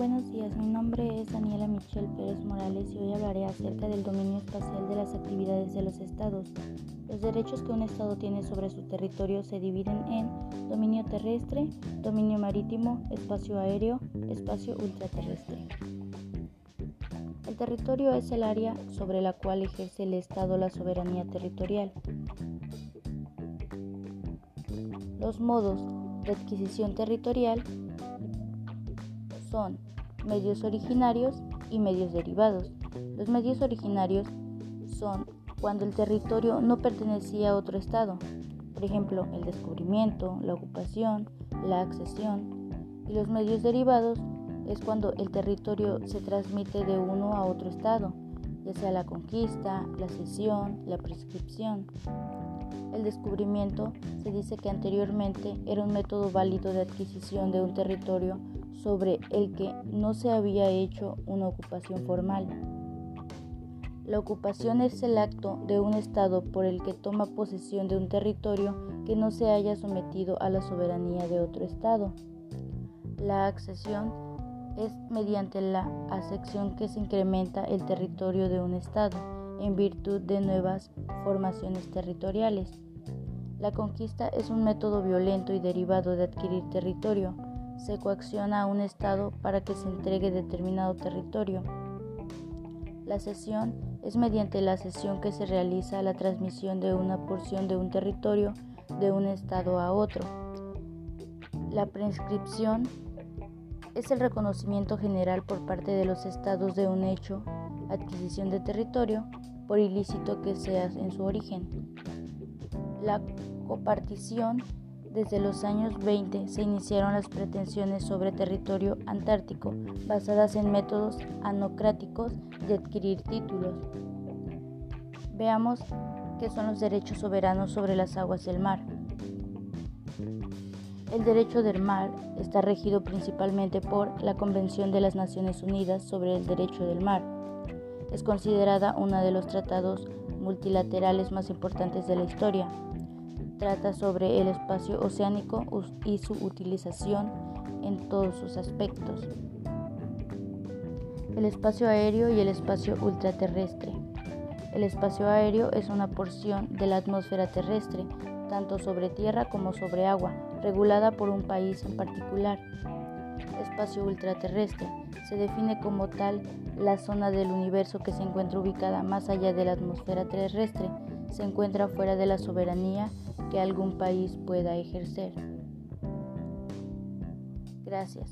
Buenos días, mi nombre es Daniela Michelle Pérez Morales y hoy hablaré acerca del dominio espacial de las actividades de los estados. Los derechos que un estado tiene sobre su territorio se dividen en dominio terrestre, dominio marítimo, espacio aéreo, espacio ultraterrestre. El territorio es el área sobre la cual ejerce el estado la soberanía territorial. Los modos de adquisición territorial son medios originarios y medios derivados. Los medios originarios son cuando el territorio no pertenecía a otro estado, por ejemplo, el descubrimiento, la ocupación, la accesión, y los medios derivados es cuando el territorio se transmite de uno a otro estado, ya sea la conquista, la cesión, la prescripción. El descubrimiento se dice que anteriormente era un método válido de adquisición de un territorio sobre el que no se había hecho una ocupación formal. La ocupación es el acto de un Estado por el que toma posesión de un territorio que no se haya sometido a la soberanía de otro Estado. La accesión es mediante la asección que se incrementa el territorio de un Estado en virtud de nuevas formaciones territoriales. La conquista es un método violento y derivado de adquirir territorio. Se coacciona a un Estado para que se entregue determinado territorio. La cesión es mediante la cesión que se realiza la transmisión de una porción de un territorio de un Estado a otro. La prescripción es el reconocimiento general por parte de los estados de un hecho, adquisición de territorio, por ilícito que sea en su origen. La copartición desde los años 20 se iniciaron las pretensiones sobre territorio antártico basadas en métodos anocráticos de adquirir títulos. Veamos qué son los derechos soberanos sobre las aguas del mar. El derecho del mar está regido principalmente por la Convención de las Naciones Unidas sobre el Derecho del Mar es considerada uno de los tratados multilaterales más importantes de la historia. Trata sobre el espacio oceánico y su utilización en todos sus aspectos. El espacio aéreo y el espacio ultraterrestre. El espacio aéreo es una porción de la atmósfera terrestre, tanto sobre tierra como sobre agua, regulada por un país en particular espacio ultraterrestre. Se define como tal la zona del universo que se encuentra ubicada más allá de la atmósfera terrestre, se encuentra fuera de la soberanía que algún país pueda ejercer. Gracias.